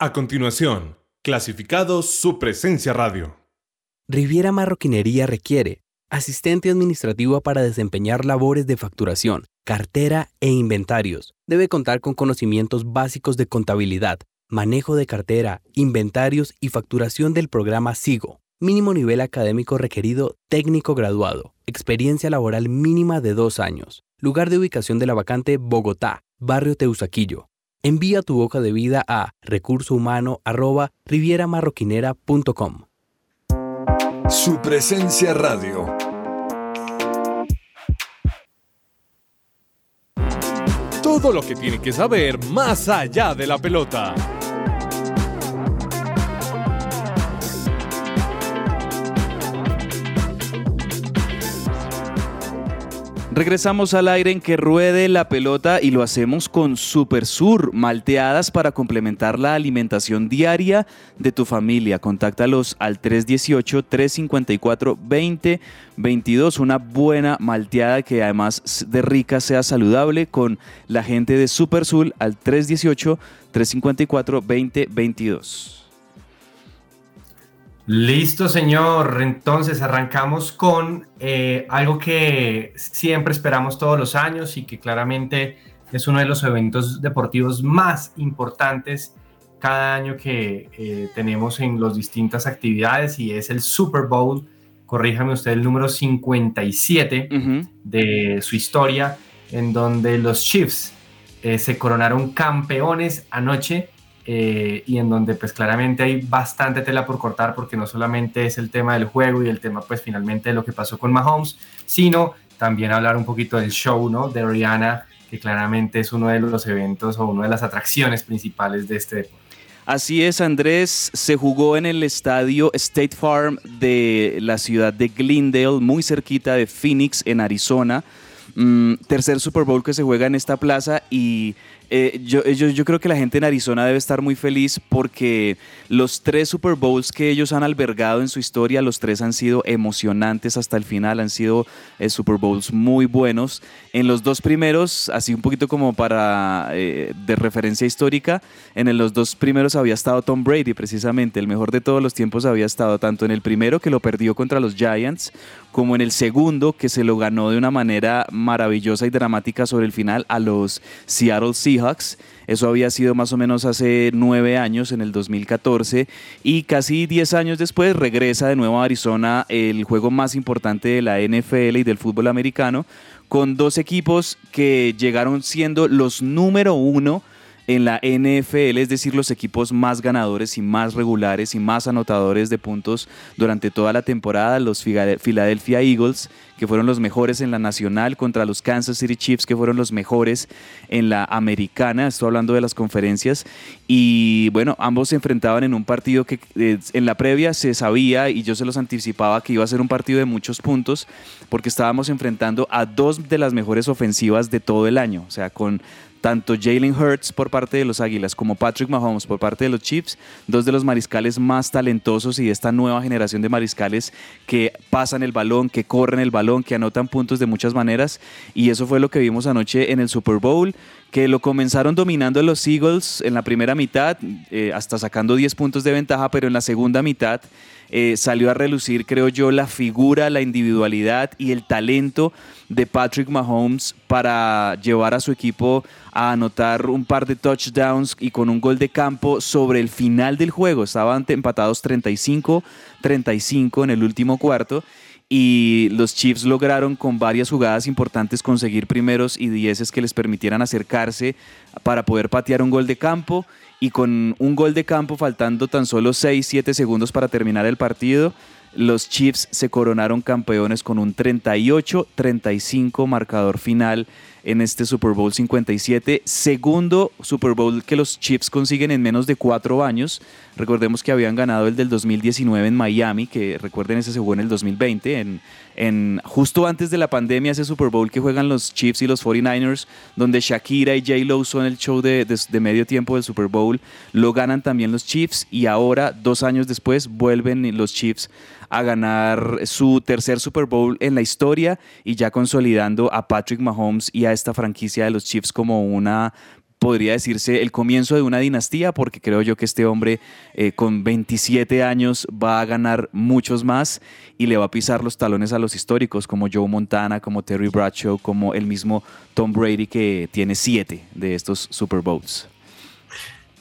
Speaker 9: A continuación, clasificados su presencia radio.
Speaker 10: Riviera Marroquinería requiere asistente administrativo para desempeñar labores de facturación, cartera e inventarios. Debe contar con conocimientos básicos de contabilidad, manejo de cartera, inventarios y facturación del programa SIGO. Mínimo nivel académico requerido técnico graduado. Experiencia laboral mínima de dos años. Lugar de ubicación de la vacante Bogotá, barrio Teusaquillo. Envía tu hoja de vida a recursohumano@rivieramarroquinera.com.
Speaker 6: Su presencia radio.
Speaker 9: Todo lo que tiene que saber más allá de la pelota.
Speaker 2: Regresamos al aire en que ruede la pelota y lo hacemos con Super Sur, malteadas para complementar la alimentación diaria de tu familia. Contáctalos al 318-354-2022. Una buena malteada que además de rica sea saludable con la gente de Super Sur al 318-354-2022.
Speaker 1: Listo, señor. Entonces arrancamos con eh, algo que siempre esperamos todos los años y que claramente es uno de los eventos deportivos más importantes cada año que eh, tenemos en las distintas actividades y es el Super Bowl. Corríjame usted el número 57 de su historia, en donde los Chiefs eh, se coronaron campeones anoche eh, y en donde pues claramente hay bastante tela por cortar porque no solamente es el tema del juego y el tema pues finalmente de lo que pasó con Mahomes, sino también hablar un poquito del show, ¿no? De Rihanna, que claramente es uno de los eventos o una de las atracciones principales de este deporte.
Speaker 2: Así es, Andrés, se jugó en el estadio State Farm de la ciudad de Glendale, muy cerquita de Phoenix, en Arizona. Mm, tercer Super Bowl que se juega en esta plaza y eh, yo, yo, yo, creo que la gente en Arizona debe estar muy feliz porque los tres Super Bowls que ellos han albergado en su historia, los tres han sido emocionantes hasta el final, han sido eh, Super Bowls muy buenos. En los dos primeros, así un poquito como para eh, de referencia histórica, en los dos primeros había estado Tom Brady precisamente, el mejor de todos los tiempos había estado tanto en el primero que lo perdió contra los Giants, como en el segundo que se lo ganó de una manera maravillosa y dramática sobre el final a los Seattle Seahawks Eso había sido más o menos hace nueve años, en el 2014, y casi diez años después regresa de nuevo a Arizona el juego más importante de la NFL y del fútbol americano, con dos equipos que llegaron siendo los número uno en la NFL, es decir, los equipos más ganadores y más regulares y más anotadores de puntos durante toda la temporada, los Philadelphia Eagles, que fueron los mejores en la nacional, contra los Kansas City Chiefs, que fueron los mejores en la americana, estoy hablando de las conferencias, y bueno, ambos se enfrentaban en un partido que eh, en la previa se sabía y yo se los anticipaba que iba a ser un partido de muchos puntos, porque estábamos enfrentando a dos de las mejores ofensivas de todo el año, o sea, con tanto Jalen Hurts por parte de los Águilas como Patrick Mahomes por parte de los Chiefs, dos de los mariscales más talentosos y de esta nueva generación de mariscales que pasan el balón, que corren el balón, que anotan puntos de muchas maneras. Y eso fue lo que vimos anoche en el Super Bowl que lo comenzaron dominando los Eagles en la primera mitad, eh, hasta sacando 10 puntos de ventaja, pero en la segunda mitad eh, salió a relucir, creo yo, la figura, la individualidad y el talento de Patrick Mahomes para llevar a su equipo a anotar un par de touchdowns y con un gol de campo sobre el final del juego. Estaban empatados 35-35 en el último cuarto y los Chiefs lograron con varias jugadas importantes conseguir primeros y dieces que les permitieran acercarse para poder patear un gol de campo. Y con un gol de campo faltando tan solo 6-7 segundos para terminar el partido, los Chiefs se coronaron campeones con un 38-35 marcador final en este Super Bowl 57, segundo Super Bowl que los Chiefs consiguen en menos de cuatro años. Recordemos que habían ganado el del 2019 en Miami, que recuerden ese se jugó en el 2020, en, en, justo antes de la pandemia, ese Super Bowl que juegan los Chiefs y los 49ers, donde Shakira y J-Lo son el show de, de, medio tiempo del Super Bowl, lo ganan también los Chiefs y ahora, dos años después, vuelven los Chiefs a ganar su tercer Super Bowl en la historia y ya consolidando a Patrick Mahomes y a esta franquicia de los Chiefs como una podría decirse el comienzo de una dinastía, porque creo yo que este hombre eh, con 27 años va a ganar muchos más y le va a pisar los talones a los históricos como Joe Montana, como Terry Bradshaw, como el mismo Tom Brady que tiene siete de estos Super Bowls.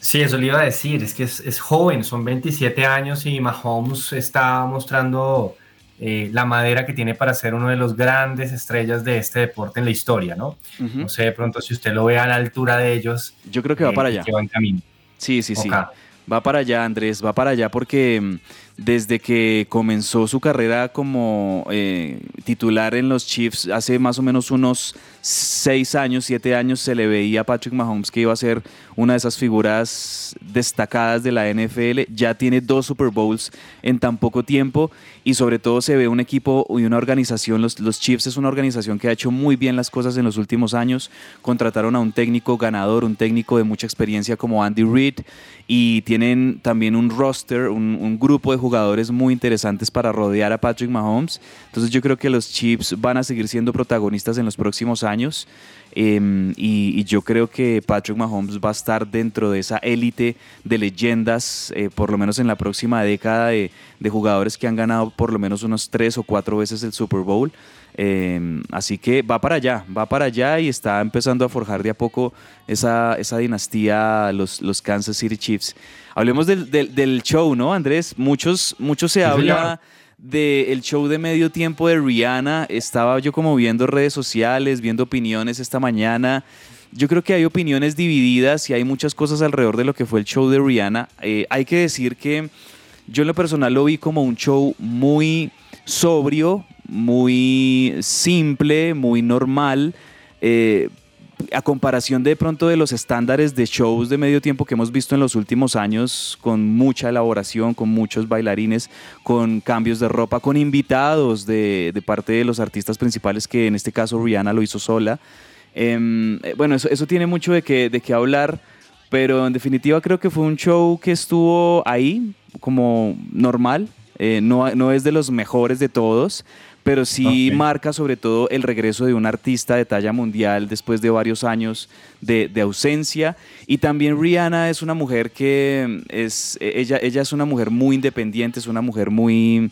Speaker 1: Sí, eso le iba a decir, es que es, joven, son 27 años y Mahomes está mostrando eh, la madera que tiene para ser uno de los grandes estrellas de este deporte en la historia, ¿no? No sé de pronto si usted lo ve a la altura de ellos.
Speaker 2: Yo creo que va
Speaker 1: eh,
Speaker 2: para allá.
Speaker 1: Que va en camino.
Speaker 2: Sí, sí, sí. Va para allá, Andrés, va para allá porque mm, desde que comenzó su carrera como eh, titular en los Chiefs hace más o menos unos seis años, siete años, se le veía a Patrick Mahomes que iba a ser una de esas figuras destacadas de la NFL. Ya tiene dos Super Bowls en tan poco tiempo y sobre todo se ve un equipo y una organización. Los, los Chiefs es una organización que ha hecho muy bien las cosas en los últimos años. Contrataron a un técnico ganador, un técnico de mucha experiencia como Andy Reid y tienen también un roster, un, un grupo de jugadores muy interesantes para rodear a Patrick Mahomes. Entonces yo creo que los Chiefs van a seguir siendo protagonistas en los próximos años. Em, y, yo creo que Patrick Mahomes va a estar dentro de esa élite de leyendas, eh, por lo menos en la próxima década, de, de, jugadores que han ganado por lo menos unos tres o cuatro veces el Super Bowl. Em, así que va para allá, va para allá y está empezando a forjar de a poco esa, esa dinastía, los, los Kansas City Chiefs. Hablemos del, del, show, ¿no, Andrés? Muchos, muchos se habla del show de medio tiempo de Rihanna. Estaba yo como viendo redes sociales, viendo opiniones esta mañana. Yo creo que hay opiniones divididas y hay muchas cosas alrededor de lo que fue el show de Rihanna. Eh, hay que decir que yo en lo personal lo vi como un show muy sobrio, muy simple, muy normal, eh, a comparación de pronto de los estándares de shows de medio tiempo que hemos visto en los últimos años, con mucha elaboración, con muchos bailarines, con cambios de ropa, con invitados de, parte de los artistas principales, que en este caso Rihanna lo hizo sola. Em, eh, bueno, eso, eso, tiene mucho de qué de que hablar, pero en definitiva creo que fue un show que estuvo ahí como normal, eh, no, no es de los mejores de todos, pero sí marca sobre todo el regreso de un artista de talla mundial después de varios años de, de, ausencia. Y también Rihanna es una mujer que es, ella, ella es una mujer muy independiente, es una mujer muy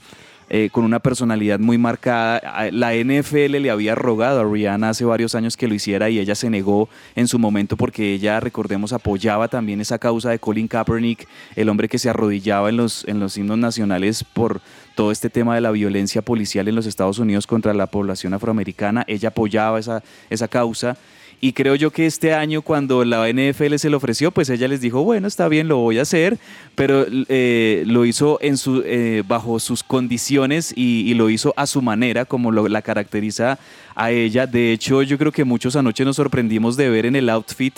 Speaker 2: eh, con una personalidad muy marcada. La NFL le había rogado a Rihanna hace varios años que lo hiciera y ella se negó en su momento porque ella, recordemos, apoyaba también esa causa de Colin Kaepernick, el hombre que se arrodillaba en los, en los himnos nacionales por todo este tema de la violencia policial en los Estados Unidos contra la población afroamericana. Ella apoyaba esa, esa causa y creo yo que este año cuando la NFL se lo ofreció, pues ella les dijo, bueno, está bien, lo voy a hacer, pero eh, lo hizo en su, eh, bajo sus condiciones y, lo hizo a su manera, como lo, la caracteriza a ella. De hecho, yo creo que muchos anoche nos sorprendimos de ver en el outfit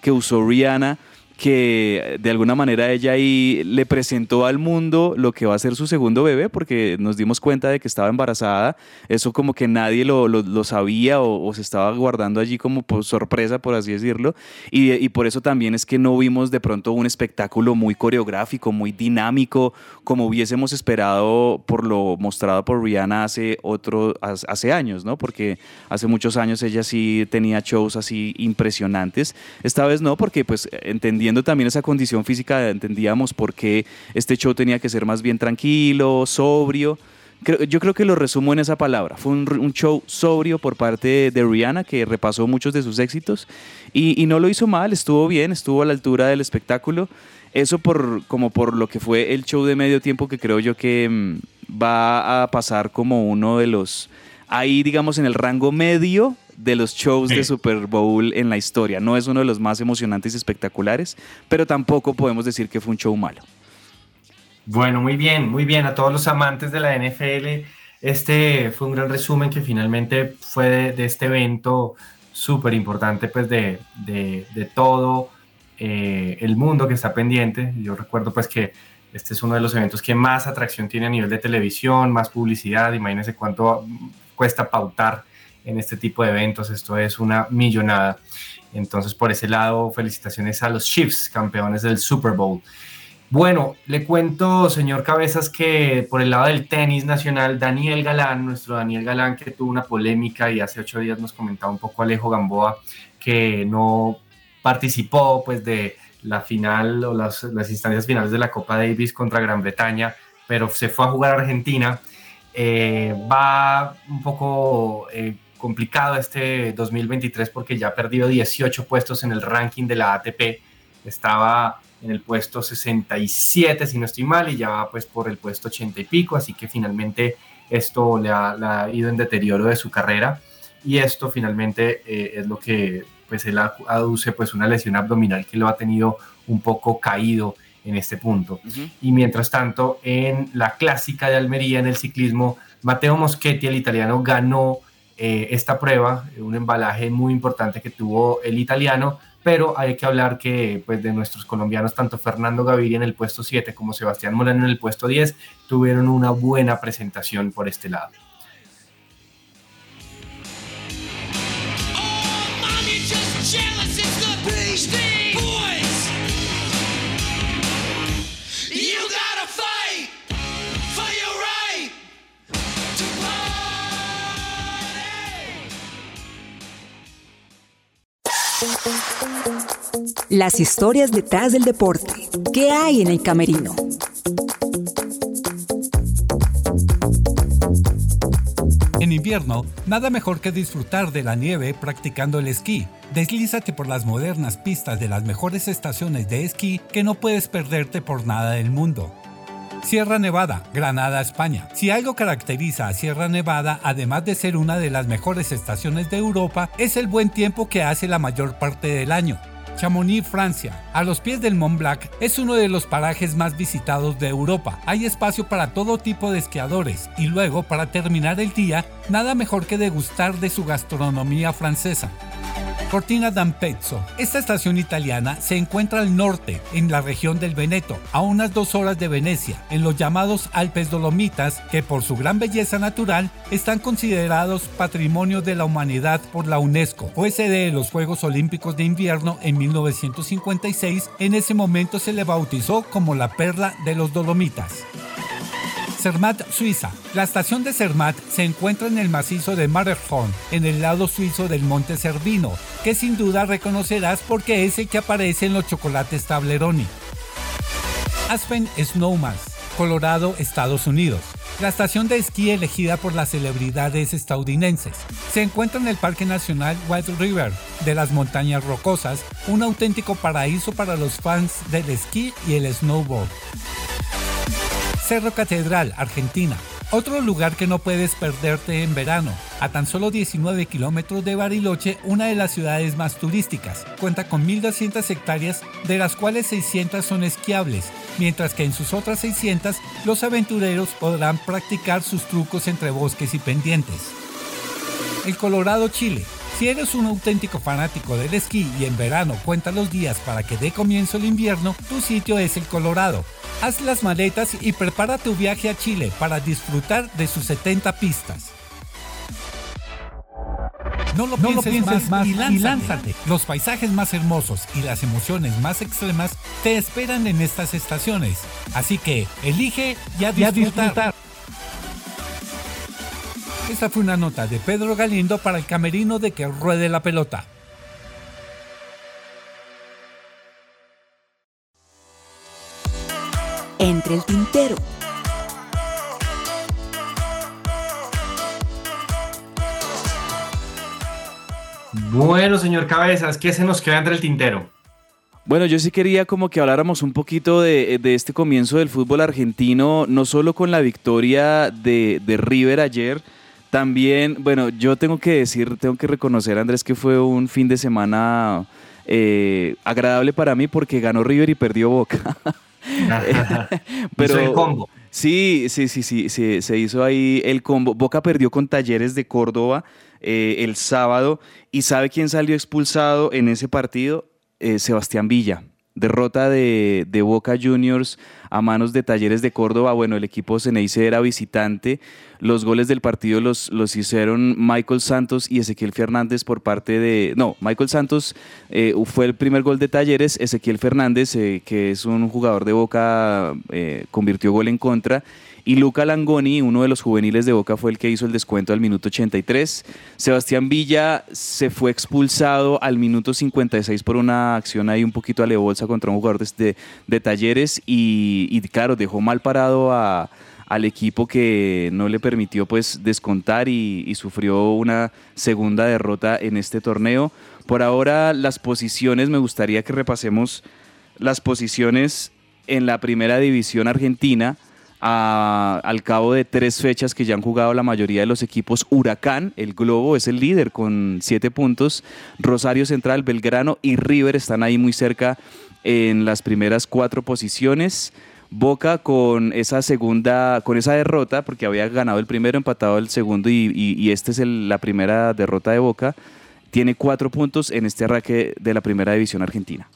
Speaker 2: que usó Rihanna que de alguna manera ella ahí le presentó al mundo lo que va a ser su segundo bebé, porque nos dimos cuenta de que estaba embarazada. Eso como que nadie lo, lo, sabía o, se estaba guardando allí como por sorpresa, por así decirlo. Y, por eso también es que no vimos de pronto un espectáculo muy coreográfico, muy dinámico, como hubiésemos esperado por lo mostrado por Rihanna hace, otro, hace años, ¿no? Porque hace muchos años ella sí tenía shows así impresionantes. Esta vez no, porque pues entendí también esa condición física, entendíamos por qué este show tenía que ser más bien tranquilo, sobrio. yo creo que lo resumo en esa palabra. Fue un, show sobrio por parte de, Rihanna que repasó muchos de sus éxitos y, no lo hizo mal, estuvo bien, estuvo a la altura del espectáculo. Eso por, como por lo que fue el show de medio tiempo que creo yo que mm, va a pasar como uno de los, ahí digamos en el rango medio de los shows de Super Bowl en la historia. No es uno de los más emocionantes y espectaculares, pero tampoco podemos decir que fue un show malo.
Speaker 1: Bueno, muy bien, muy bien. A todos los amantes de la NFL, este fue un gran resumen que finalmente fue de, este evento súper importante, pues de, de, todo eh, el mundo que está pendiente. Yo recuerdo pues que este es uno de los eventos que más atracción tiene a nivel de televisión, más publicidad. Imagínense cuánto cuesta pautar en este tipo de eventos. Esto es una millonada. Entonces, por ese lado, felicitaciones a los Chiefs, campeones del Super Bowl. Bueno, le cuento, señor Cabezas, que por el lado del tenis nacional, Daniel Galán, nuestro Daniel Galán, que tuvo una polémica y hace ocho días nos comentaba un poco Alejo Gamboa, que no participó pues de la final o las, instancias finales de la Copa Davis contra Gran Bretaña, pero se fue a jugar a Argentina. Eh, va un poco eh, complicado este 2023 porque ya ha perdido 18 puestos en el ranking de la ATP. Estaba en el puesto 67, si no estoy mal, y ya va pues por el puesto 80 y pico, así que finalmente esto le ha, ido en deterioro de su carrera y esto finalmente eh, es lo que pues él aduce pues una lesión abdominal que lo ha tenido un poco caído en este punto. Y mientras tanto, en la clásica de Almería, en el ciclismo, Mateo Moschetti, el italiano, ganó eh, esta prueba, un embalaje muy importante que tuvo el italiano, pero hay que hablar que pues, de nuestros colombianos, tanto Fernando Gaviria en el puesto 7 como Sebastián Molano en el puesto 10, tuvieron una buena presentación por este lado.
Speaker 11: Las historias detrás del deporte. ¿Qué hay en el camerino?
Speaker 12: En invierno, nada mejor que disfrutar de la nieve practicando el esquí. Deslízate por las modernas pistas de las mejores estaciones de esquí que no puedes perderte por nada del mundo. Sierra Nevada, Granada, España. Si algo caracteriza a Sierra Nevada, además de ser una de las mejores estaciones de Europa, es el buen tiempo que hace la mayor parte del año. Chamonix, Francia. A los pies del Mont Blanc es uno de los parajes más visitados de Europa. Hay espacio para todo tipo de esquiadores y luego, para terminar el día, nada mejor que degustar de su gastronomía francesa. Cortina d'Ampezzo. Esta estación italiana se encuentra al norte, en la región del Veneto, a unas dos horas de Venecia, en los llamados Alpes Dolomitas, que por su gran belleza natural están considerados Patrimonio de la Humanidad por la UNESCO. Fue sede de los Juegos Olímpicos de Invierno en 1956, en ese momento se le bautizó como la Perla de los Dolomitas. Zermatt, Suiza. La estación de Zermatt se encuentra en el macizo de Matterhorn, en el lado suizo del monte Cervino, que sin duda reconocerás porque es el que aparece en los chocolates Tableroni. Aspen Snowmass, Colorado, Estados Unidos. La estación de esquí elegida por las celebridades estadounidenses. Se encuentra en el Parque Nacional White River de las Montañas Rocosas, un auténtico paraíso para los fans del esquí y el snowboard. Cerro Catedral, Argentina. Otro lugar que no puedes perderte en verano. A tan solo 19 kilómetros de Bariloche, una de las ciudades más turísticas. Cuenta con 1.200 hectáreas, de las cuales 600 son esquiables, mientras que en sus otras 600 los aventureros podrán practicar sus trucos entre bosques y pendientes. El Colorado, Chile. Si eres un auténtico fanático del esquí y en verano cuenta los días para que dé comienzo el invierno, tu sitio es el Colorado. Haz las maletas y prepara tu viaje a Chile para disfrutar de sus 70 pistas. No lo, pienses, más, y, lánzate. Los paisajes más hermosos y las emociones más extremas te esperan en estas estaciones. Así que elige ya disfrutar. Esta fue una nota de Pedro Galindo para el camerino de que ruede la pelota.
Speaker 11: Entre el tintero.
Speaker 1: Bueno, señor Cabezas, ¿qué se nos queda entre el tintero?
Speaker 2: Bueno, yo sí quería como que habláramos un poquito de, este comienzo del fútbol argentino, no solo con la victoria de, River ayer, también, bueno, yo tengo que decir, tengo que reconocer, Andrés, que fue un fin de semana eh, agradable para mí porque ganó River y perdió Boca.
Speaker 1: Pero el combo.
Speaker 2: Sí, sí, sí, sí, se hizo ahí el combo. Boca perdió con Talleres de Córdoba eh, el sábado y ¿sabe quién salió expulsado en ese partido? Eh, Sebastián Villa. Derrota de, de, Boca Juniors a manos de Talleres de Córdoba. Bueno, el equipo Ceneice era visitante. Los goles del partido los, los hicieron Michael Santos y Ezequiel Fernández por parte de... No, Michael Santos eh, fue el primer gol de Talleres. Ezequiel Fernández, eh, que es un jugador de Boca, eh, convirtió gol en contra. Y Luca Langoni, uno de los juveniles de Boca, fue el que hizo el descuento al minuto 83. Sebastián Villa se fue expulsado al minuto 56 por una acción ahí un poquito alebolsa contra un jugador de, Talleres y, y, claro, dejó mal parado a, al equipo que no le permitió pues descontar y, y sufrió una segunda derrota en este torneo. Por ahora las posiciones, me gustaría que repasemos las posiciones en la primera división argentina al cabo de tres fechas que ya han jugado la mayoría de los equipos, Huracán, el Globo, es el líder con siete puntos. Rosario Central, Belgrano y River están ahí muy cerca en las primeras cuatro posiciones. Boca con esa segunda, con esa derrota, porque había ganado el primero, empatado el segundo y, y, esta es la primera derrota de Boca, tiene cuatro puntos en este arranque de la primera división argentina.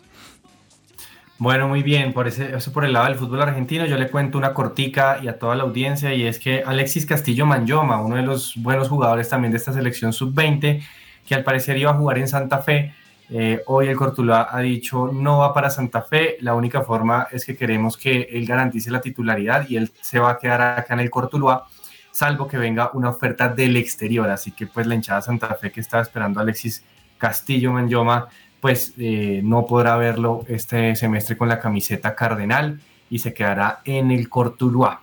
Speaker 1: Bueno, muy bien, por ese, eso por el lado del fútbol argentino, yo le cuento una cortica y a toda la audiencia, y es que Alexis Castillo Manyoma, uno de los buenos jugadores también de esta selección sub-20, que al parecer iba a jugar en Santa Fe, eh, hoy el Cortuluá ha dicho no va para Santa Fe, la única forma es que queremos que él garantice la titularidad y él se va a quedar acá en el Cortuluá, salvo que venga una oferta del exterior, así que pues la hinchada Santa Fe que estaba esperando Alexis Castillo Manyoma pues eh, no podrá verlo este semestre con la camiseta cardenal y se quedará en el Cortuluá.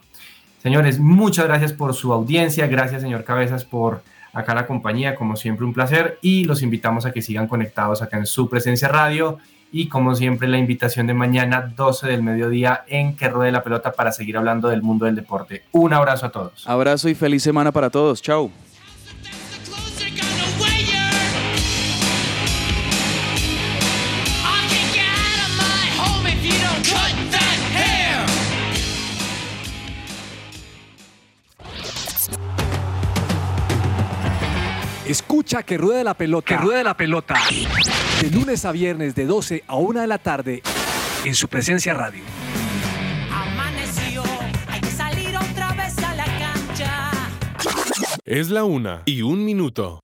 Speaker 1: Señores, muchas gracias por su audiencia, gracias señor Cabezas por acá la compañía, como siempre un placer y los invitamos a que sigan conectados acá en su presencia radio y como siempre la invitación de mañana 12 del mediodía en que ruede la pelota para seguir hablando del mundo del deporte. Un abrazo a todos.
Speaker 13: Abrazo y feliz semana para todos. Chao.
Speaker 14: Escucha que ruede la pelota.
Speaker 15: Que ruede la pelota.
Speaker 14: De lunes a viernes de 12 a 1 de la tarde
Speaker 15: en su presencia radio.
Speaker 5: Amaneció, hay que salir otra vez a la cancha.
Speaker 9: Es la una y un minuto.